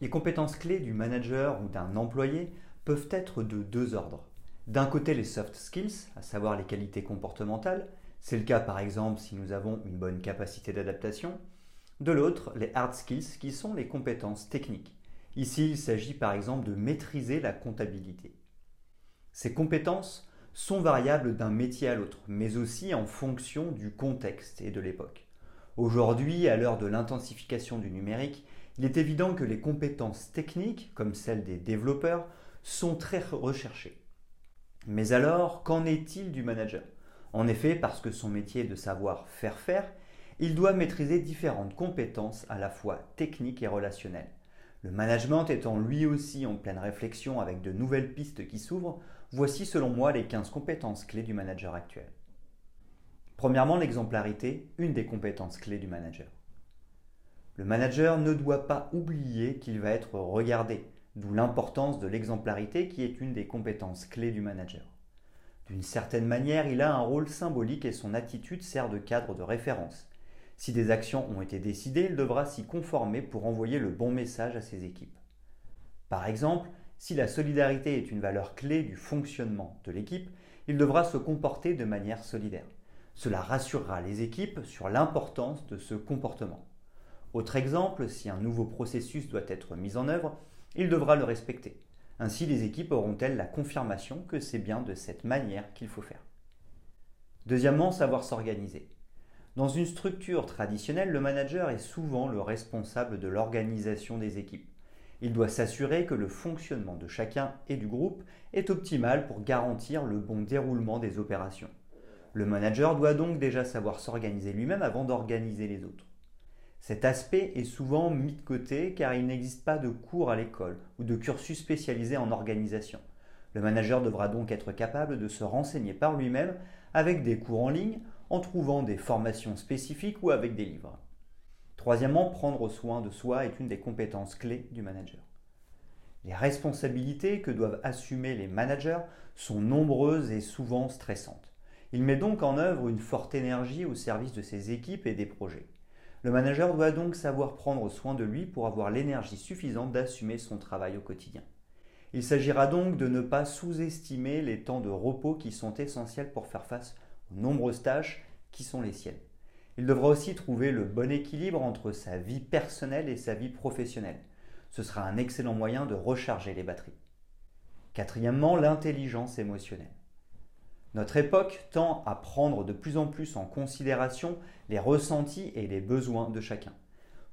Les compétences clés du manager ou d'un employé peuvent être de deux ordres. D'un côté, les soft skills, à savoir les qualités comportementales. C'est le cas par exemple si nous avons une bonne capacité d'adaptation. De l'autre, les hard skills, qui sont les compétences techniques. Ici, il s'agit par exemple de maîtriser la comptabilité. Ces compétences sont variables d'un métier à l'autre, mais aussi en fonction du contexte et de l'époque. Aujourd'hui, à l'heure de l'intensification du numérique, il est évident que les compétences techniques, comme celles des développeurs, sont très recherchées. Mais alors, qu'en est-il du manager? En effet, parce que son métier est de savoir faire faire, il doit maîtriser différentes compétences à la fois techniques et relationnelles. Le management étant lui aussi en pleine réflexion avec de nouvelles pistes qui s'ouvrent, voici selon moi les 15 compétences clés du manager actuel. Premièrement, l'exemplarité, une des compétences clés du manager. Le manager ne doit pas oublier qu'il va être regardé, d'où l'importance de l'exemplarité qui est une des compétences clés du manager. D'une certaine manière, il a un rôle symbolique et son attitude sert de cadre de référence. Si des actions ont été décidées, il devra s'y conformer pour envoyer le bon message à ses équipes. Par exemple, si la solidarité est une valeur clé du fonctionnement de l'équipe, il devra se comporter de manière solidaire. Cela rassurera les équipes sur l'importance de ce comportement. Autre exemple, si un nouveau processus doit être mis en œuvre, il devra le respecter. Ainsi, les équipes auront-elles la confirmation que c'est bien de cette manière qu'il faut faire? Deuxièmement, savoir s'organiser. Dans une structure traditionnelle, le manager est souvent le responsable de l'organisation des équipes. Il doit s'assurer que le fonctionnement de chacun et du groupe est optimal pour garantir le bon déroulement des opérations. Le manager doit donc déjà savoir s'organiser lui-même avant d'organiser les autres. Cet aspect est souvent mis de côté car il n'existe pas de cours à l'école ou de cursus spécialisé en organisation. Le manager devra donc être capable de se renseigner par lui-même avec des cours en ligne, en trouvant des formations spécifiques ou avec des livres. Troisièmement, prendre soin de soi est une des compétences clés du manager. Les responsabilités que doivent assumer les managers sont nombreuses et souvent stressantes. Il met donc en œuvre une forte énergie au service de ses équipes et des projets. Le manager doit donc savoir prendre soin de lui pour avoir l'énergie suffisante d'assumer son travail au quotidien. Il s'agira donc de ne pas sous-estimer les temps de repos qui sont essentiels pour faire face aux nombreuses tâches qui sont les siennes. Il devra aussi trouver le bon équilibre entre sa vie personnelle et sa vie professionnelle. Ce sera un excellent moyen de recharger les batteries. Quatrièmement, l'intelligence émotionnelle. Notre époque tend à prendre de plus en plus en considération les ressentis et les besoins de chacun.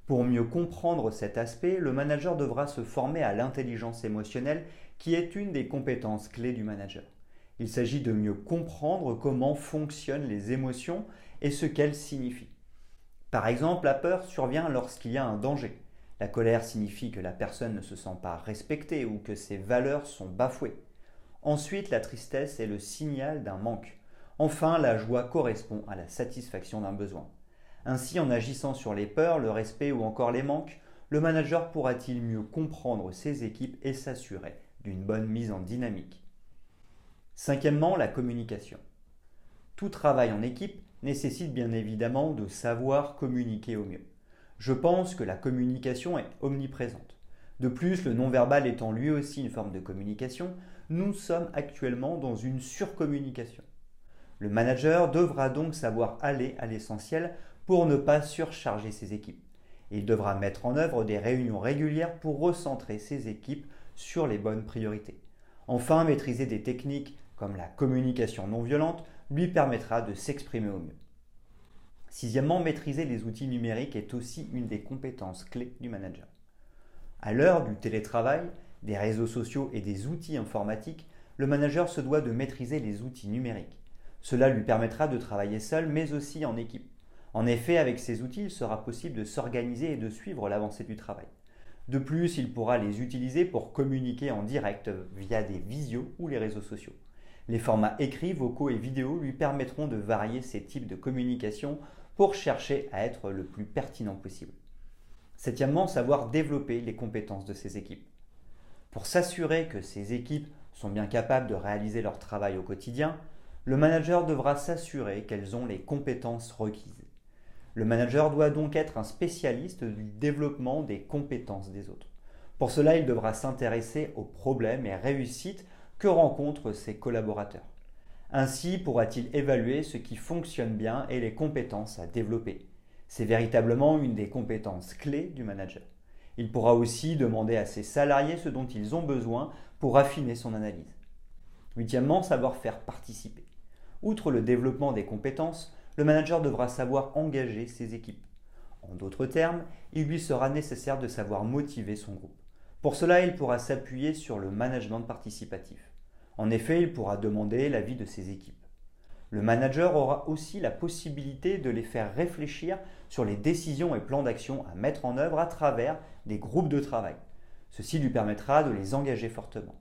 Pour mieux comprendre cet aspect, le manager devra se former à l'intelligence émotionnelle qui est une des compétences clés du manager. Il s'agit de mieux comprendre comment fonctionnent les émotions et ce qu'elles signifient. Par exemple, la peur survient lorsqu'il y a un danger. La colère signifie que la personne ne se sent pas respectée ou que ses valeurs sont bafouées. Ensuite, la tristesse est le signal d'un manque. Enfin, la joie correspond à la satisfaction d'un besoin. Ainsi, en agissant sur les peurs, le respect ou encore les manques, le manager pourra-t-il mieux comprendre ses équipes et s'assurer d'une bonne mise en dynamique? Cinquièmement, la communication. Tout travail en équipe nécessite bien évidemment de savoir communiquer au mieux. Je pense que la communication est omniprésente. De plus, le non-verbal étant lui aussi une forme de communication, nous sommes actuellement dans une surcommunication. Le manager devra donc savoir aller à l'essentiel pour ne pas surcharger ses équipes. il devra mettre en œuvre des réunions régulières pour recentrer ses équipes sur les bonnes priorités. Enfin, maîtriser des techniques comme la communication non violente lui permettra de s'exprimer au mieux. Sixièmement, maîtriser les outils numériques est aussi une des compétences clés du manager. À l'heure du télétravail, des réseaux sociaux et des outils informatiques, le manager se doit de maîtriser les outils numériques. Cela lui permettra de travailler seul mais aussi en équipe. En effet, avec ces outils, il sera possible de s'organiser et de suivre l'avancée du travail. De plus, il pourra les utiliser pour communiquer en direct via des visios ou les réseaux sociaux. Les formats écrits, vocaux et vidéos lui permettront de varier ces types de communication pour chercher à être le plus pertinent possible. Septièmement, savoir développer les compétences de ses équipes. Pour s'assurer que ces équipes sont bien capables de réaliser leur travail au quotidien, le manager devra s'assurer qu'elles ont les compétences requises. Le manager doit donc être un spécialiste du développement des compétences des autres. Pour cela, il devra s'intéresser aux problèmes et réussites que rencontrent ses collaborateurs. Ainsi pourra-t-il évaluer ce qui fonctionne bien et les compétences à développer. C'est véritablement une des compétences clés du manager. Il pourra aussi demander à ses salariés ce dont ils ont besoin pour affiner son analyse. Huitièmement, savoir faire participer. Outre le développement des compétences, le manager devra savoir engager ses équipes. En d'autres termes, il lui sera nécessaire de savoir motiver son groupe. Pour cela, il pourra s'appuyer sur le management participatif. En effet, il pourra demander l'avis de ses équipes. Le manager aura aussi la possibilité de les faire réfléchir sur les décisions et plans d'action à mettre en œuvre à travers des groupes de travail. Ceci lui permettra de les engager fortement.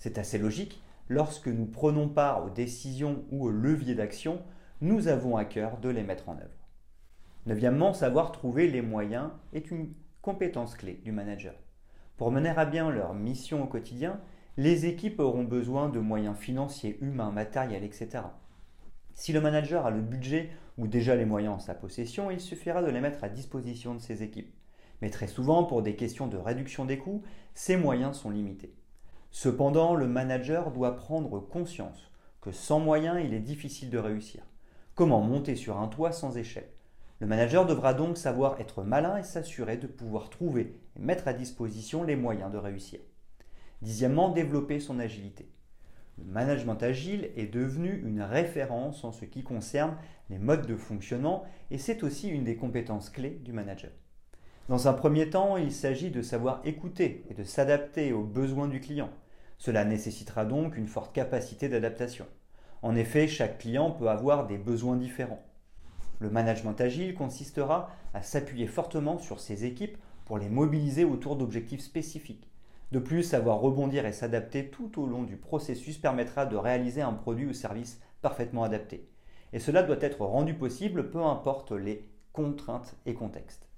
C'est assez logique, lorsque nous prenons part aux décisions ou aux leviers d'action, nous avons à cœur de les mettre en œuvre. Neuvièmement, savoir trouver les moyens est une compétence clé du manager. Pour mener à bien leur mission au quotidien, les équipes auront besoin de moyens financiers, humains, matériels, etc. Si le manager a le budget ou déjà les moyens en sa possession, il suffira de les mettre à disposition de ses équipes. Mais très souvent, pour des questions de réduction des coûts, ces moyens sont limités. Cependant, le manager doit prendre conscience que sans moyens, il est difficile de réussir. Comment monter sur un toit sans échelle? Le manager devra donc savoir être malin et s'assurer de pouvoir trouver et mettre à disposition les moyens de réussir. Dixièmement, développer son agilité. Le management agile est devenu une référence en ce qui concerne les modes de fonctionnement et c'est aussi une des compétences clés du manager. Dans un premier temps, il s'agit de savoir écouter et de s'adapter aux besoins du client. Cela nécessitera donc une forte capacité d'adaptation. En effet, chaque client peut avoir des besoins différents. Le management agile consistera à s'appuyer fortement sur ses équipes pour les mobiliser autour d'objectifs spécifiques. De plus, savoir rebondir et s'adapter tout au long du processus permettra de réaliser un produit ou service parfaitement adapté. Et cela doit être rendu possible peu importe les contraintes et contextes.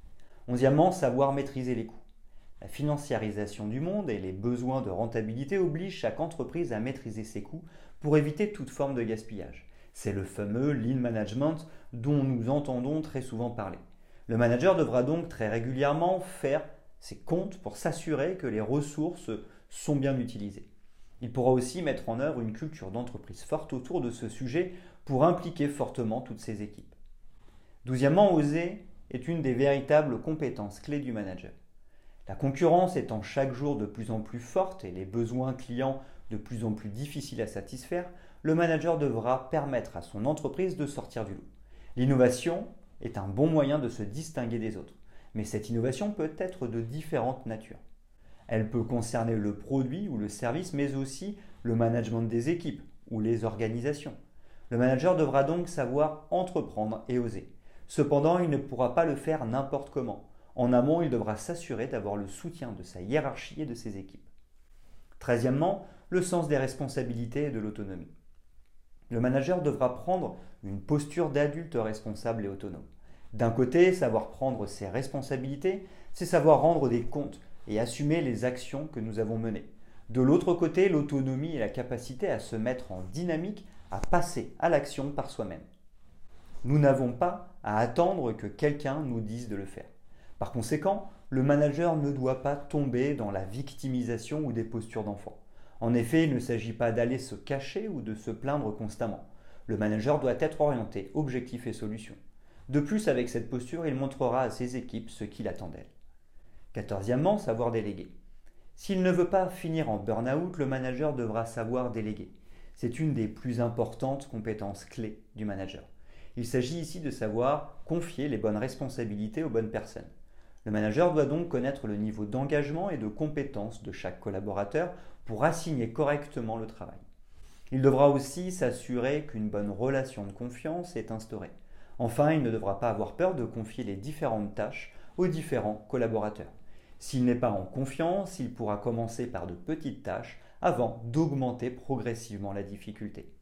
Onzièmement, savoir maîtriser les coûts. La financiarisation du monde et les besoins de rentabilité obligent chaque entreprise à maîtriser ses coûts pour éviter toute forme de gaspillage. C'est le fameux lean management dont nous entendons très souvent parler. Le manager devra donc très régulièrement faire ses comptes pour s'assurer que les ressources sont bien utilisées. Il pourra aussi mettre en œuvre une culture d'entreprise forte autour de ce sujet pour impliquer fortement toutes ses équipes. Douzièmement, oser est une des véritables compétences clés du manager. La concurrence étant chaque jour de plus en plus forte et les besoins clients de plus en plus difficiles à satisfaire, le manager devra permettre à son entreprise de sortir du lot. L'innovation est un bon moyen de se distinguer des autres, mais cette innovation peut être de différentes natures. Elle peut concerner le produit ou le service, mais aussi le management des équipes ou les organisations. Le manager devra donc savoir entreprendre et oser. Cependant, il ne pourra pas le faire n'importe comment. En amont, il devra s'assurer d'avoir le soutien de sa hiérarchie et de ses équipes. Treizièmement, le sens des responsabilités et de l'autonomie. Le manager devra prendre une posture d'adulte responsable et autonome. D'un côté, savoir prendre ses responsabilités, c'est savoir rendre des comptes et assumer les actions que nous avons menées. De l'autre côté, l'autonomie et la capacité à se mettre en dynamique, à passer à l'action par soi-même. Nous n'avons pas à attendre que quelqu'un nous dise de le faire. Par conséquent, le manager ne doit pas tomber dans la victimisation ou des postures d'enfant. En effet, il ne s'agit pas d'aller se cacher ou de se plaindre constamment. Le manager doit être orienté objectif et solution. De plus, avec cette posture, il montrera à ses équipes ce qu'il attend d'elles. Quatorzièmement, savoir déléguer. S'il ne veut pas finir en burn-out, le manager devra savoir déléguer. C'est une des plus importantes compétences clés du manager. Il s'agit ici de savoir confier les bonnes responsabilités aux bonnes personnes. Le manager doit donc connaître le niveau d'engagement et de compétence de chaque collaborateur pour assigner correctement le travail. Il devra aussi s'assurer qu'une bonne relation de confiance est instaurée. Enfin, il ne devra pas avoir peur de confier les différentes tâches aux différents collaborateurs. S'il n'est pas en confiance, il pourra commencer par de petites tâches avant d'augmenter progressivement la difficulté.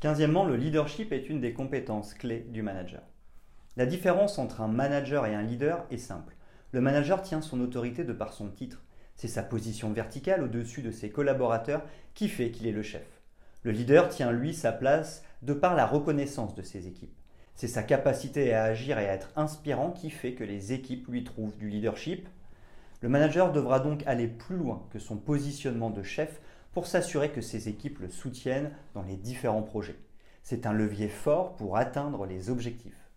Quinzièmement, le leadership est une des compétences clés du manager. La différence entre un manager et un leader est simple. Le manager tient son autorité de par son titre. C'est sa position verticale au-dessus de ses collaborateurs qui fait qu'il est le chef. Le leader tient lui sa place de par la reconnaissance de ses équipes. C'est sa capacité à agir et à être inspirant qui fait que les équipes lui trouvent du leadership. Le manager devra donc aller plus loin que son positionnement de chef pour s'assurer que ses équipes le soutiennent dans les différents projets. C'est un levier fort pour atteindre les objectifs.